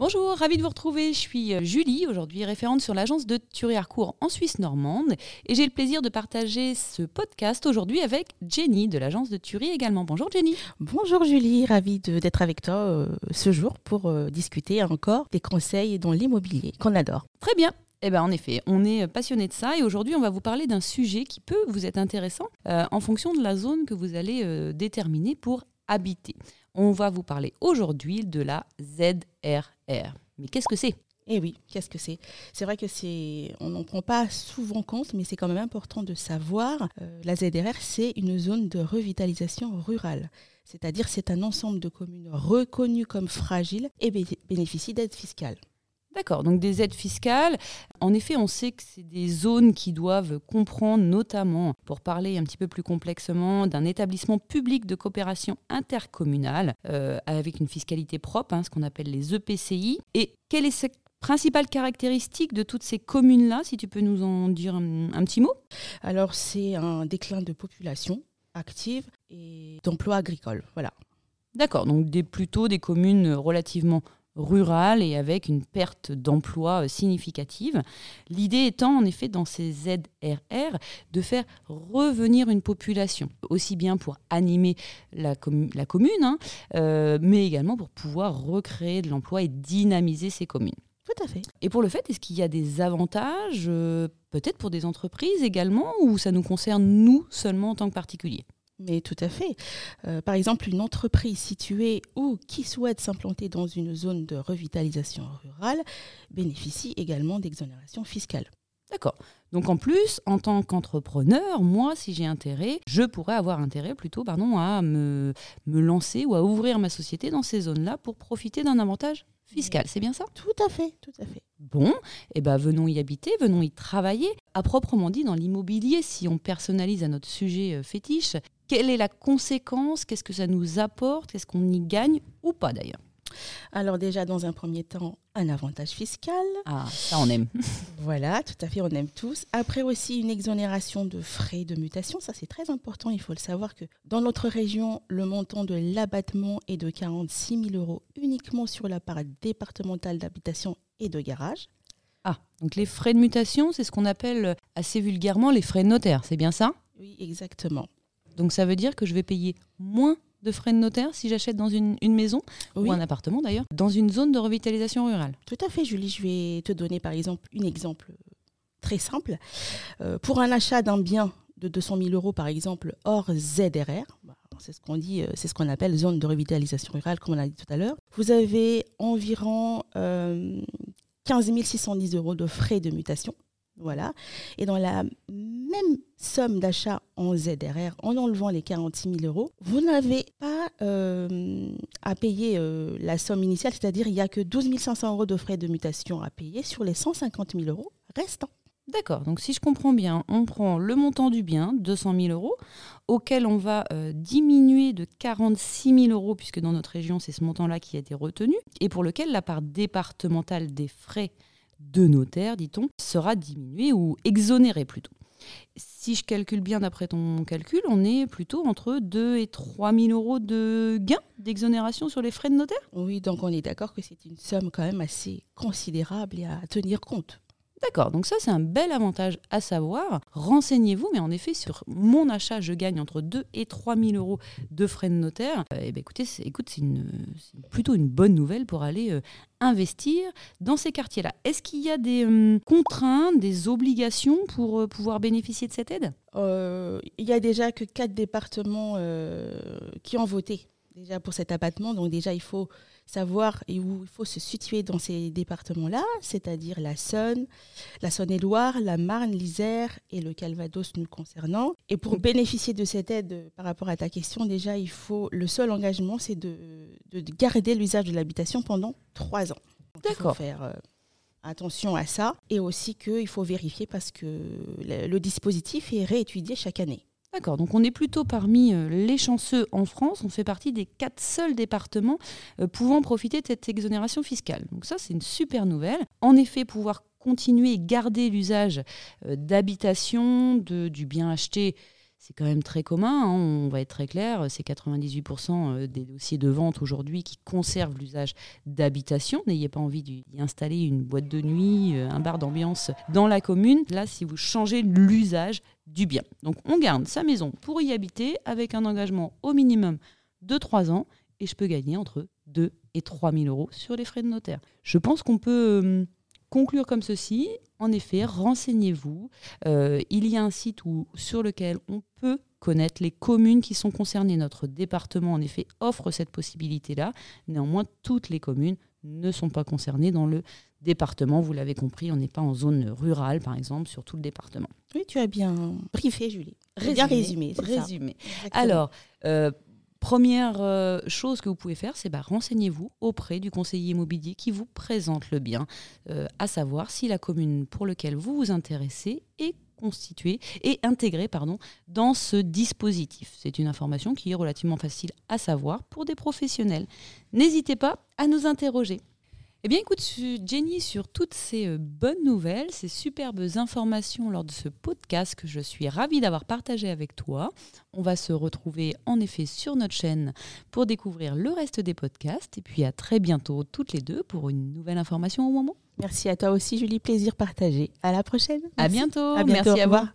Bonjour, ravie de vous retrouver. Je suis euh, Julie, aujourd'hui référente sur l'agence de Thury-Harcourt en Suisse normande. Et j'ai le plaisir de partager ce podcast aujourd'hui avec Jenny de l'agence de Thury également. Bonjour Jenny. Bonjour Julie, ravie d'être avec toi euh, ce jour pour euh, discuter encore des conseils dans l'immobilier qu'on adore. Très bien. Eh bien, en effet, on est passionné de ça et aujourd'hui, on va vous parler d'un sujet qui peut vous être intéressant en fonction de la zone que vous allez déterminer pour habiter. On va vous parler aujourd'hui de la ZRR. Mais qu'est-ce que c'est? Eh oui, qu'est-ce que c'est? C'est vrai que c'est, on n'en prend pas souvent compte, mais c'est quand même important de savoir. Euh, la ZRR, c'est une zone de revitalisation rurale, c'est-à-dire c'est un ensemble de communes reconnues comme fragiles et bénéficient d'aides fiscales. D'accord, donc des aides fiscales. En effet, on sait que c'est des zones qui doivent comprendre notamment, pour parler un petit peu plus complexement, d'un établissement public de coopération intercommunale euh, avec une fiscalité propre, hein, ce qu'on appelle les EPCI. Et quelle est cette principale caractéristique de toutes ces communes-là, si tu peux nous en dire un, petit mot? Alors, c'est un déclin de population active et d'emplois agricoles. Voilà. D'accord, donc des, plutôt des communes relativement rurale et avec une perte d'emploi euh, significative. L'idée étant en effet dans ces ZRR de faire revenir une population, aussi bien pour animer la, la commune, hein, euh, mais également pour pouvoir recréer de l'emploi et dynamiser ces communes. Tout à fait. Et pour le fait, est-ce qu'il y a des avantages, euh, peut-être pour des entreprises également, ou ça nous concerne nous seulement en tant que particuliers? Mais tout à fait. Euh, par exemple, une entreprise située ou qui souhaite s'implanter dans une zone de revitalisation rurale bénéficie également d'exonération fiscale. D'accord. Donc en plus, en tant qu'entrepreneur, moi, si j'ai intérêt, je pourrais avoir intérêt plutôt pardon, à me, me lancer ou à ouvrir ma société dans ces zones-là pour profiter d'un avantage fiscal. C'est bien ça? Tout à fait, tout à fait. Bon, eh ben venons y habiter, venons y travailler. À proprement dit, dans l'immobilier, si on personnalise à notre sujet euh, fétiche, quelle est la conséquence? Qu'est-ce que ça nous apporte? Est-ce qu'on y gagne ou pas d'ailleurs? Alors déjà, dans un premier temps, un avantage fiscal. Ah, ça on aime. voilà, tout à fait, on aime tous. Après aussi, une exonération de frais de mutation. Ça, c'est très important. Il faut le savoir que dans notre région, le montant de l'abattement est de 46 000 euros uniquement sur la part départementale d'habitation et de garage. Ah, donc les frais de mutation, c'est ce qu'on appelle assez vulgairement les frais de notaire, c'est bien ça? Oui, exactement. Donc ça veut dire que je vais payer moins de frais de notaire si j'achète dans une, maison ou un appartement d'ailleurs, dans une zone de revitalisation rurale. Tout à fait, Julie. Je vais te donner par exemple un exemple très simple. Euh, pour un achat d'un bien de 200 000 euros par exemple hors ZRR, bah, c'est ce qu'on dit, euh, c'est ce qu'on appelle zone de revitalisation rurale, comme on a dit tout à l'heure. Vous avez environ 15 euh, 610 euros de frais de mutation. Voilà. Et dans la même somme d'achat en ZRR, en enlevant les 46 000 euros, vous n'avez pas euh, à payer euh, la somme initiale, c'est-à-dire il n'y a que 12 500 euros de frais de mutation à payer sur les 150 000 euros restants. D'accord, donc si je comprends bien, on prend le montant du bien, 200 000 euros, auquel on va euh, diminuer de 46 000 euros, puisque dans notre région, c'est ce montant-là qui a été retenu, et pour lequel la part départementale des frais de notaire, dit-on, sera diminuée ou exonérée plutôt. Si je calcule bien d'après ton calcul, on est plutôt entre 2 et 3 000 euros de gain d'exonération sur les frais de notaire? Oui, donc on est d'accord que c'est une somme quand même assez considérable et à tenir compte. D'accord, donc ça c'est un bel avantage à savoir. Renseignez-vous, mais en effet sur mon achat, je gagne entre 2 et 3 000 euros de frais de notaire. et eh ben écoutez, c'est, plutôt une bonne nouvelle pour aller euh, investir dans ces quartiers-là. Est-ce qu'il y a des hum, contraintes, des obligations pour euh, pouvoir bénéficier de cette aide? Il y a déjà que quatre départements qui ont voté déjà pour cet abattement. Donc déjà, il faut savoir et où il faut se situer dans ces départements-là, c'est-à-dire la Saône, la Saône-et-Loire, la Marne, l'Isère et le Calvados nous concernant. Et pour bénéficier de cette aide par rapport à ta question, déjà, il faut le seul engagement, c'est de, de, garder l'usage de l'habitation pendant trois ans. D'accord. faire euh, attention à ça et aussi qu'il faut vérifier parce que le dispositif est réétudié chaque année. D'accord, donc on est plutôt parmi euh, les chanceux en France. On fait partie des quatre seuls départements euh, pouvant profiter de cette exonération fiscale. Donc ça, c'est une super nouvelle. En effet, pouvoir continuer et garder l'usage euh, d'habitation, du bien acheté, c'est quand même très commun, hein, on va être très clair, c'est 98% des dossiers de vente aujourd'hui qui conservent l'usage d'habitation. N'ayez pas envie d'y installer une boîte de nuit, un bar d'ambiance dans la commune. Là, si vous changez l'usage du bien. Donc on garde sa maison pour y habiter avec un engagement au minimum de 3 ans et je peux gagner entre 2 et 3 000 euros sur les frais de notaire. Je pense qu'on peut euh, conclure comme ceci. En effet, renseignez-vous. Euh, il y a un site où, sur lequel on peut connaître les communes qui sont concernées. Notre département, en effet, offre cette possibilité-là. Néanmoins, toutes les communes ne sont pas concernées dans le département. Vous l'avez compris, on n'est pas en zone rurale, par exemple, sur tout le département. Oui, tu as bien briefé, Julie. bien résumé. Résumé. Alors, euh, Première euh, chose que vous pouvez faire, c'est bah, renseignez-vous auprès du conseiller immobilier qui vous présente le bien, euh, à savoir si la commune pour laquelle vous vous intéressez est constituée et intégrée dans ce dispositif. C'est une information qui est relativement facile à savoir pour des professionnels. N'hésitez pas à nous interroger. Eh bien, écoute, Jenny, sur toutes ces euh, bonnes nouvelles, ces superbes informations lors de ce podcast que je suis ravie d'avoir partagé avec toi, on va se retrouver en effet sur notre chaîne pour découvrir le reste des podcasts. Et puis à très bientôt, toutes les deux, pour une nouvelle information au moment. Merci à toi aussi, Julie. Plaisir partagé. À la prochaine. À bientôt. À bientôt. Merci à vous.